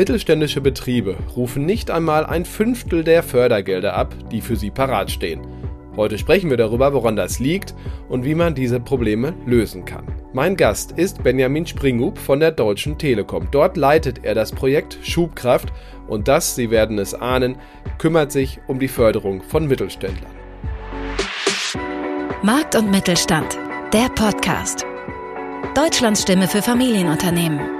Mittelständische Betriebe rufen nicht einmal ein Fünftel der Fördergelder ab, die für sie parat stehen. Heute sprechen wir darüber, woran das liegt und wie man diese Probleme lösen kann. Mein Gast ist Benjamin Springhub von der Deutschen Telekom. Dort leitet er das Projekt Schubkraft und das, Sie werden es ahnen, kümmert sich um die Förderung von Mittelständlern. Markt und Mittelstand, der Podcast. Deutschlands Stimme für Familienunternehmen.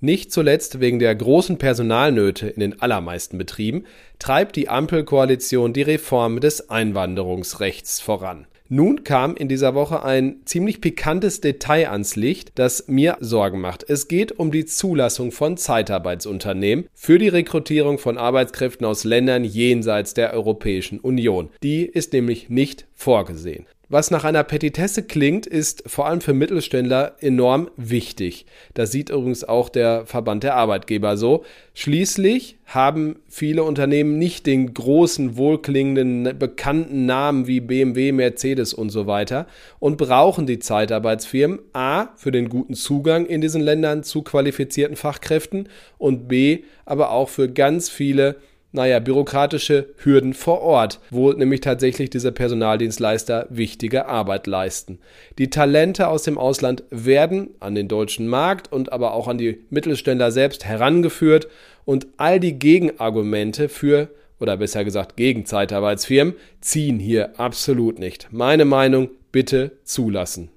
Nicht zuletzt wegen der großen Personalnöte in den allermeisten Betrieben treibt die Ampelkoalition die Reform des Einwanderungsrechts voran. Nun kam in dieser Woche ein ziemlich pikantes Detail ans Licht, das mir Sorgen macht. Es geht um die Zulassung von Zeitarbeitsunternehmen für die Rekrutierung von Arbeitskräften aus Ländern jenseits der Europäischen Union. Die ist nämlich nicht vorgesehen. Was nach einer Petitesse klingt, ist vor allem für Mittelständler enorm wichtig. Das sieht übrigens auch der Verband der Arbeitgeber so. Schließlich haben viele Unternehmen nicht den großen, wohlklingenden, bekannten Namen wie BMW, Mercedes und so weiter und brauchen die Zeitarbeitsfirmen A für den guten Zugang in diesen Ländern zu qualifizierten Fachkräften und B aber auch für ganz viele naja, bürokratische Hürden vor Ort, wo nämlich tatsächlich diese Personaldienstleister wichtige Arbeit leisten. Die Talente aus dem Ausland werden an den deutschen Markt und aber auch an die Mittelständler selbst herangeführt und all die Gegenargumente für oder besser gesagt gegen Zeitarbeitsfirmen ziehen hier absolut nicht. Meine Meinung, bitte zulassen.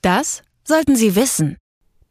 Das sollten Sie wissen.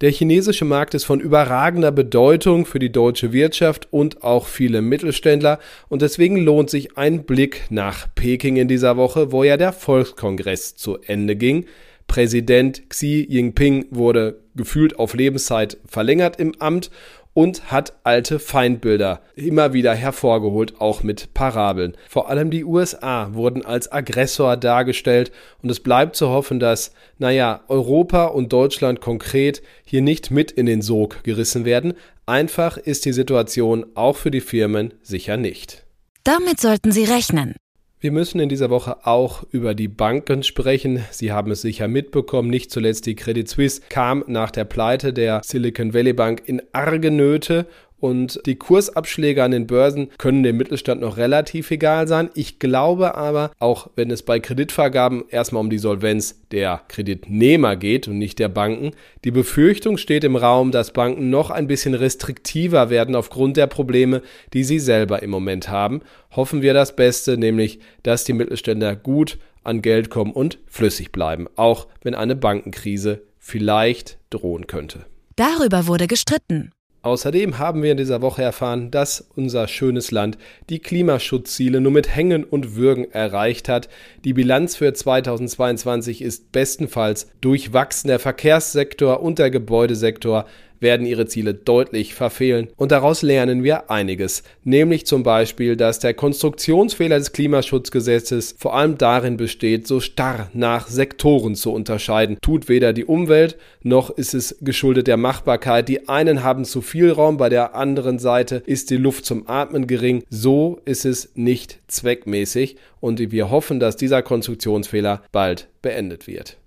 Der chinesische Markt ist von überragender Bedeutung für die deutsche Wirtschaft und auch viele Mittelständler und deswegen lohnt sich ein Blick nach Peking in dieser Woche, wo ja der Volkskongress zu Ende ging. Präsident Xi Jinping wurde gefühlt auf Lebenszeit verlängert im Amt und hat alte Feindbilder immer wieder hervorgeholt, auch mit Parabeln. Vor allem die USA wurden als Aggressor dargestellt und es bleibt zu hoffen, dass, naja, Europa und Deutschland konkret hier nicht mit in den Sog gerissen werden. Einfach ist die Situation auch für die Firmen sicher nicht. Damit sollten Sie rechnen. Wir müssen in dieser Woche auch über die Banken sprechen. Sie haben es sicher mitbekommen. Nicht zuletzt die Credit Suisse kam nach der Pleite der Silicon Valley Bank in arge Nöte und die Kursabschläge an den Börsen können dem Mittelstand noch relativ egal sein. Ich glaube aber, auch wenn es bei Kreditvergaben erstmal um die Solvenz der Kreditnehmer geht und nicht der Banken, die Befürchtung steht im Raum, dass Banken noch ein bisschen restriktiver werden aufgrund der Probleme, die sie selber im Moment haben. Hoffen wir das Beste, nämlich, dass die Mittelständler gut an Geld kommen und flüssig bleiben, auch wenn eine Bankenkrise vielleicht drohen könnte. Darüber wurde gestritten. Außerdem haben wir in dieser Woche erfahren, dass unser schönes Land die Klimaschutzziele nur mit Hängen und Würgen erreicht hat. Die Bilanz für 2022 ist bestenfalls durchwachsen. Der Verkehrssektor und der Gebäudesektor werden ihre Ziele deutlich verfehlen. Und daraus lernen wir einiges. Nämlich zum Beispiel, dass der Konstruktionsfehler des Klimaschutzgesetzes vor allem darin besteht, so starr nach Sektoren zu unterscheiden. Tut weder die Umwelt noch ist es geschuldet der Machbarkeit. Die einen haben zu viel Raum, bei der anderen Seite ist die Luft zum Atmen gering. So ist es nicht zweckmäßig und wir hoffen, dass dieser Konstruktionsfehler bald beendet wird.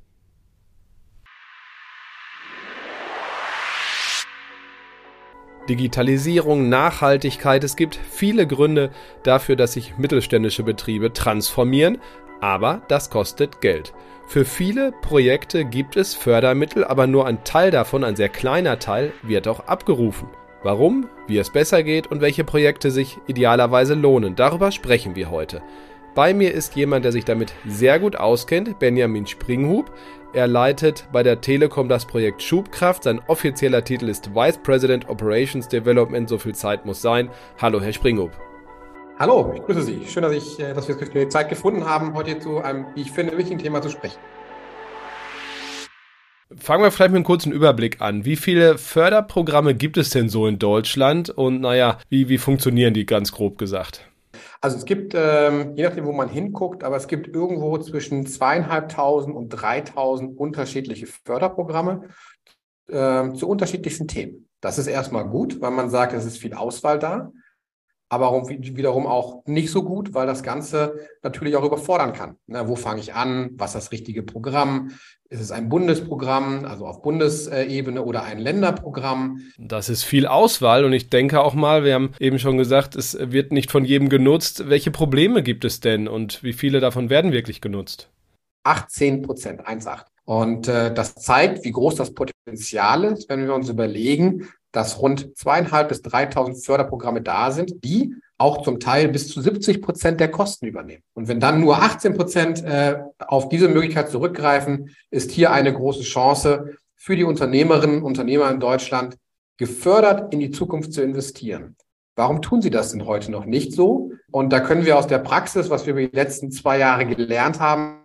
Digitalisierung, Nachhaltigkeit. Es gibt viele Gründe dafür, dass sich mittelständische Betriebe transformieren, aber das kostet Geld. Für viele Projekte gibt es Fördermittel, aber nur ein Teil davon, ein sehr kleiner Teil, wird auch abgerufen. Warum, wie es besser geht und welche Projekte sich idealerweise lohnen, darüber sprechen wir heute. Bei mir ist jemand, der sich damit sehr gut auskennt, Benjamin Springhub. Er leitet bei der Telekom das Projekt Schubkraft. Sein offizieller Titel ist Vice President Operations Development. So viel Zeit muss sein. Hallo, Herr Springhub. Hallo, ich grüße Sie. Schön, dass, ich, äh, dass wir Zeit gefunden haben, heute zu einem, wie ich finde, wichtigen Thema zu sprechen. Fangen wir vielleicht mit einem kurzen Überblick an. Wie viele Förderprogramme gibt es denn so in Deutschland? Und naja, wie, wie funktionieren die ganz grob gesagt? Also es gibt, ähm, je nachdem, wo man hinguckt, aber es gibt irgendwo zwischen zweieinhalbtausend und dreitausend unterschiedliche Förderprogramme äh, zu unterschiedlichsten Themen. Das ist erstmal gut, weil man sagt, es ist viel Auswahl da aber wiederum auch nicht so gut, weil das Ganze natürlich auch überfordern kann. Na, wo fange ich an? Was ist das richtige Programm? Ist es ein Bundesprogramm, also auf Bundesebene oder ein Länderprogramm? Das ist viel Auswahl und ich denke auch mal, wir haben eben schon gesagt, es wird nicht von jedem genutzt. Welche Probleme gibt es denn und wie viele davon werden wirklich genutzt? 18 Prozent, 1,8. Und äh, das zeigt, wie groß das Potenzial ist, wenn wir uns überlegen, dass rund zweieinhalb bis 3.000 Förderprogramme da sind, die auch zum Teil bis zu 70 Prozent der Kosten übernehmen. Und wenn dann nur 18 Prozent äh, auf diese Möglichkeit zurückgreifen, ist hier eine große Chance für die Unternehmerinnen und Unternehmer in Deutschland, gefördert in die Zukunft zu investieren. Warum tun sie das denn heute noch nicht so? Und da können wir aus der Praxis, was wir über die letzten zwei Jahre gelernt haben,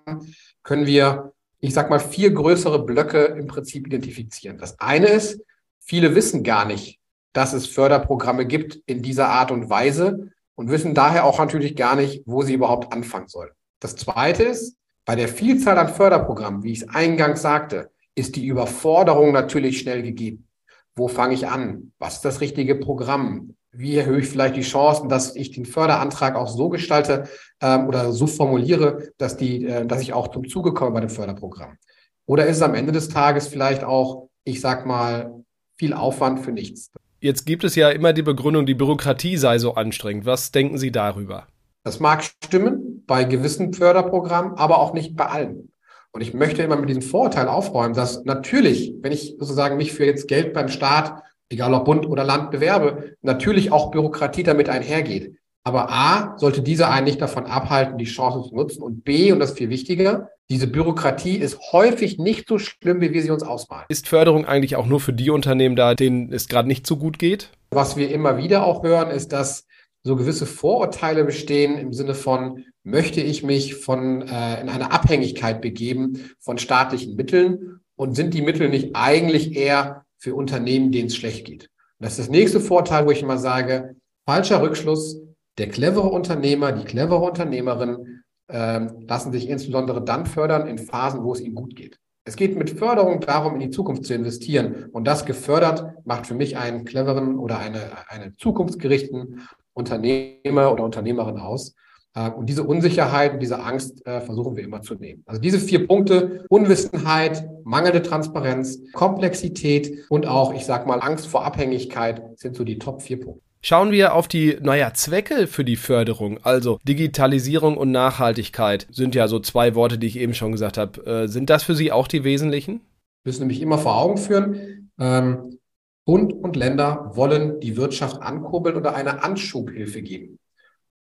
können wir, ich sag mal, vier größere Blöcke im Prinzip identifizieren. Das eine ist, Viele wissen gar nicht, dass es Förderprogramme gibt in dieser Art und Weise und wissen daher auch natürlich gar nicht, wo sie überhaupt anfangen sollen. Das Zweite ist, bei der Vielzahl an Förderprogrammen, wie ich es eingangs sagte, ist die Überforderung natürlich schnell gegeben. Wo fange ich an? Was ist das richtige Programm? Wie erhöhe ich vielleicht die Chancen, dass ich den Förderantrag auch so gestalte ähm, oder so formuliere, dass, die, äh, dass ich auch zum Zuge komme bei dem Förderprogramm? Oder ist es am Ende des Tages vielleicht auch, ich sag mal, viel Aufwand für nichts. Jetzt gibt es ja immer die Begründung, die Bürokratie sei so anstrengend. Was denken Sie darüber? Das mag stimmen bei gewissen Förderprogrammen, aber auch nicht bei allen. Und ich möchte immer mit diesem Vorurteil aufräumen, dass natürlich, wenn ich sozusagen mich für jetzt Geld beim Staat, egal ob Bund oder Land, bewerbe, natürlich auch Bürokratie damit einhergeht. Aber A, sollte diese einen nicht davon abhalten, die Chance zu nutzen. Und B, und das ist viel wichtiger, diese Bürokratie ist häufig nicht so schlimm, wie wir sie uns ausmalen. Ist Förderung eigentlich auch nur für die Unternehmen da, denen es gerade nicht so gut geht? Was wir immer wieder auch hören, ist, dass so gewisse Vorurteile bestehen im Sinne von, möchte ich mich von, äh, in eine Abhängigkeit begeben von staatlichen Mitteln und sind die Mittel nicht eigentlich eher für Unternehmen, denen es schlecht geht? Und das ist das nächste Vorteil, wo ich immer sage, falscher Rückschluss, der clevere Unternehmer, die clevere Unternehmerin ähm, lassen sich insbesondere dann fördern in Phasen, wo es ihnen gut geht. Es geht mit Förderung darum, in die Zukunft zu investieren. Und das gefördert macht für mich einen cleveren oder eine, eine zukunftsgerichteten Unternehmer oder Unternehmerin aus. Äh, und diese Unsicherheit und diese Angst äh, versuchen wir immer zu nehmen. Also diese vier Punkte, Unwissenheit, mangelnde Transparenz, Komplexität und auch, ich sage mal, Angst vor Abhängigkeit sind so die Top vier Punkte. Schauen wir auf die, naja, Zwecke für die Förderung. Also Digitalisierung und Nachhaltigkeit sind ja so zwei Worte, die ich eben schon gesagt habe. Äh, sind das für Sie auch die wesentlichen? Wir müssen nämlich immer vor Augen führen, ähm, Bund und Länder wollen die Wirtschaft ankurbeln oder eine Anschubhilfe geben.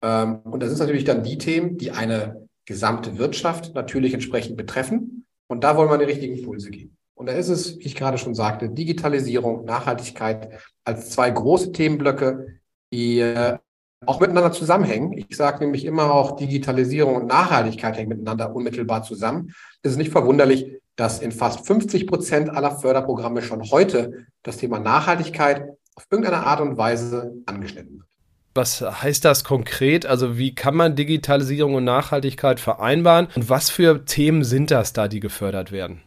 Ähm, und das sind natürlich dann die Themen, die eine gesamte Wirtschaft natürlich entsprechend betreffen. Und da wollen wir die richtigen Impulse geben. Und da ist es, wie ich gerade schon sagte, Digitalisierung, Nachhaltigkeit als zwei große Themenblöcke, die äh, auch miteinander zusammenhängen. Ich sage nämlich immer auch, Digitalisierung und Nachhaltigkeit hängen miteinander unmittelbar zusammen. Es ist nicht verwunderlich, dass in fast 50 Prozent aller Förderprogramme schon heute das Thema Nachhaltigkeit auf irgendeine Art und Weise angeschnitten wird. Was heißt das konkret? Also wie kann man Digitalisierung und Nachhaltigkeit vereinbaren? Und was für Themen sind das da, die gefördert werden?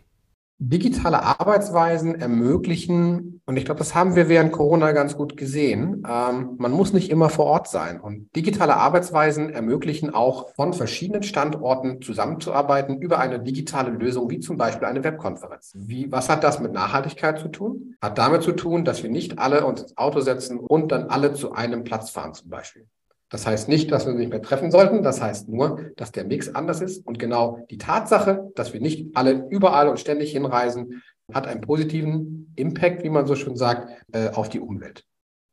Digitale Arbeitsweisen ermöglichen, und ich glaube, das haben wir während Corona ganz gut gesehen, ähm, man muss nicht immer vor Ort sein. Und digitale Arbeitsweisen ermöglichen auch von verschiedenen Standorten zusammenzuarbeiten über eine digitale Lösung, wie zum Beispiel eine Webkonferenz. Wie, was hat das mit Nachhaltigkeit zu tun? Hat damit zu tun, dass wir nicht alle uns ins Auto setzen und dann alle zu einem Platz fahren zum Beispiel. Das heißt nicht, dass wir uns nicht mehr treffen sollten. Das heißt nur, dass der Mix anders ist. Und genau die Tatsache, dass wir nicht alle überall und ständig hinreisen, hat einen positiven Impact, wie man so schön sagt, äh, auf die Umwelt.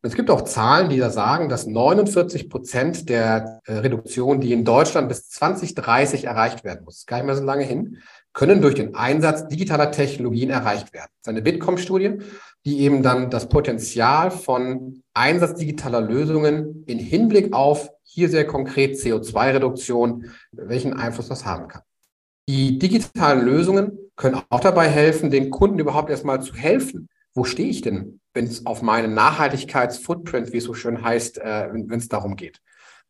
es gibt auch Zahlen, die da sagen, dass 49 Prozent der äh, Reduktion, die in Deutschland bis 2030 erreicht werden muss, gar nicht mehr so lange hin, können durch den Einsatz digitaler Technologien erreicht werden. Das ist eine Bitkom-Studie, die eben dann das Potenzial von Einsatz digitaler Lösungen in Hinblick auf hier sehr konkret CO2-Reduktion, welchen Einfluss das haben kann. Die digitalen Lösungen können auch dabei helfen, den Kunden überhaupt erstmal zu helfen. Wo stehe ich denn, wenn es auf meinen Nachhaltigkeitsfootprint, wie es so schön heißt, äh, wenn es darum geht?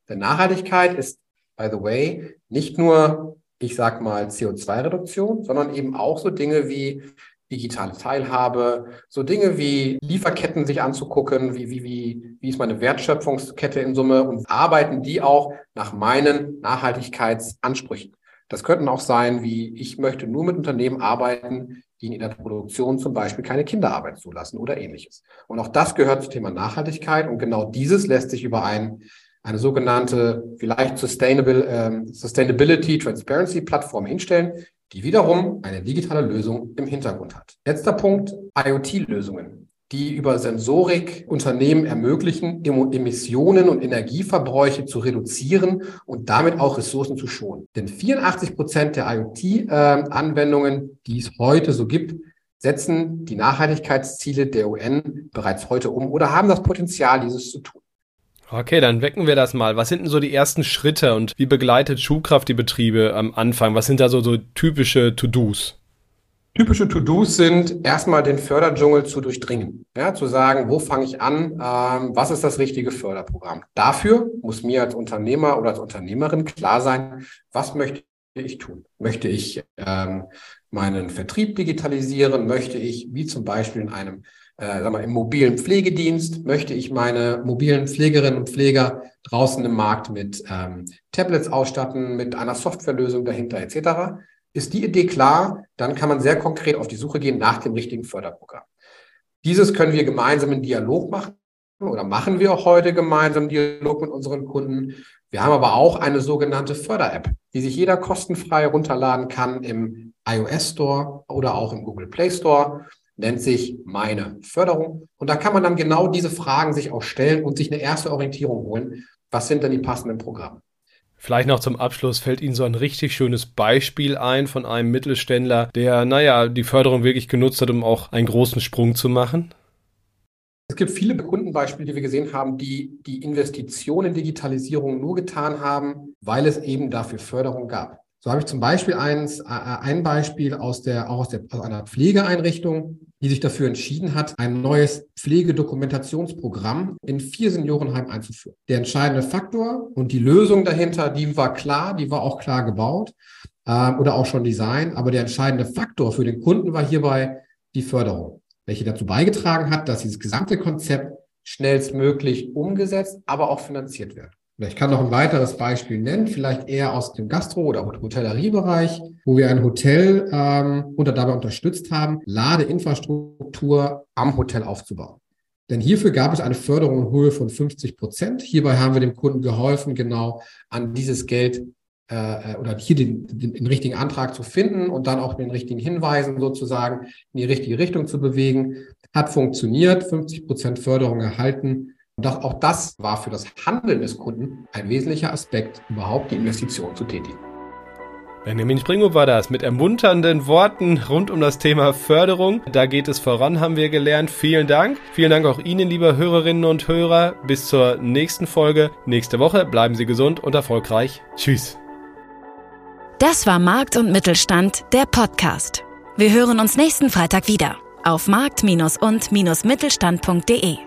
Denn Nachhaltigkeit ist, by the way, nicht nur, ich sag mal, CO2-Reduktion, sondern eben auch so Dinge wie digitale Teilhabe, so Dinge wie Lieferketten sich anzugucken, wie, wie, wie, wie ist meine Wertschöpfungskette in Summe und arbeiten die auch nach meinen Nachhaltigkeitsansprüchen. Das könnten auch sein, wie ich möchte nur mit Unternehmen arbeiten, die in der Produktion zum Beispiel keine Kinderarbeit zulassen oder ähnliches. Und auch das gehört zum Thema Nachhaltigkeit und genau dieses lässt sich über ein, eine sogenannte vielleicht Sustainable, ähm, Sustainability Transparency Plattform hinstellen, die wiederum eine digitale Lösung im Hintergrund hat. Letzter Punkt, IoT-Lösungen, die über Sensorik Unternehmen ermöglichen, Emissionen und Energieverbräuche zu reduzieren und damit auch Ressourcen zu schonen. Denn 84 Prozent der IoT-Anwendungen, die es heute so gibt, setzen die Nachhaltigkeitsziele der UN bereits heute um oder haben das Potenzial, dieses zu tun. Okay, dann wecken wir das mal. Was sind denn so die ersten Schritte und wie begleitet Schulkraft die Betriebe am Anfang? Was sind da so, so typische To-Dos? Typische To-Dos sind erstmal den Förderdschungel zu durchdringen. Ja, zu sagen, wo fange ich an? Ähm, was ist das richtige Förderprogramm? Dafür muss mir als Unternehmer oder als Unternehmerin klar sein, was möchte ich tun? Möchte ich ähm, meinen Vertrieb digitalisieren? Möchte ich, wie zum Beispiel in einem äh, sag mal, im mobilen Pflegedienst möchte ich meine mobilen Pflegerinnen und Pfleger draußen im Markt mit ähm, Tablets ausstatten, mit einer Softwarelösung dahinter etc. Ist die Idee klar, dann kann man sehr konkret auf die Suche gehen nach dem richtigen Förderprogramm. Dieses können wir gemeinsam in Dialog machen oder machen wir auch heute gemeinsam Dialog mit unseren Kunden. Wir haben aber auch eine sogenannte Förder-App, die sich jeder kostenfrei runterladen kann im iOS Store oder auch im Google Play Store nennt sich meine Förderung. Und da kann man dann genau diese Fragen sich auch stellen und sich eine erste Orientierung holen. Was sind denn die passenden Programme? Vielleicht noch zum Abschluss fällt Ihnen so ein richtig schönes Beispiel ein von einem Mittelständler, der, naja, die Förderung wirklich genutzt hat, um auch einen großen Sprung zu machen? Es gibt viele Kundenbeispiele, die wir gesehen haben, die die Investition in Digitalisierung nur getan haben, weil es eben dafür Förderung gab. So habe ich zum Beispiel eins, äh, ein Beispiel aus der, auch aus, der, aus einer Pflegeeinrichtung, die sich dafür entschieden hat, ein neues Pflegedokumentationsprogramm in vier Seniorenheimen einzuführen. Der entscheidende Faktor und die Lösung dahinter, die war klar, die war auch klar gebaut äh, oder auch schon Design, aber der entscheidende Faktor für den Kunden war hierbei die Förderung, welche dazu beigetragen hat, dass dieses gesamte Konzept schnellstmöglich umgesetzt, aber auch finanziert wird. Ich kann noch ein weiteres Beispiel nennen, vielleicht eher aus dem Gastro- oder Hotelleriebereich, wo wir ein Hotel ähm, unter dabei unterstützt haben, Ladeinfrastruktur am Hotel aufzubauen. Denn hierfür gab es eine Förderung in Höhe von 50 Prozent. Hierbei haben wir dem Kunden geholfen, genau an dieses Geld äh, äh, oder hier den, den, den richtigen Antrag zu finden und dann auch den richtigen Hinweisen sozusagen in die richtige Richtung zu bewegen. Hat funktioniert, 50 Prozent Förderung erhalten das, auch das war für das Handeln des Kunden ein wesentlicher Aspekt, überhaupt die Investition zu tätigen. Benjamin Springhoff war das mit ermunternden Worten rund um das Thema Förderung. Da geht es voran, haben wir gelernt. Vielen Dank. Vielen Dank auch Ihnen, liebe Hörerinnen und Hörer. Bis zur nächsten Folge. Nächste Woche bleiben Sie gesund und erfolgreich. Tschüss. Das war Markt und Mittelstand, der Podcast. Wir hören uns nächsten Freitag wieder auf markt- und-mittelstand.de.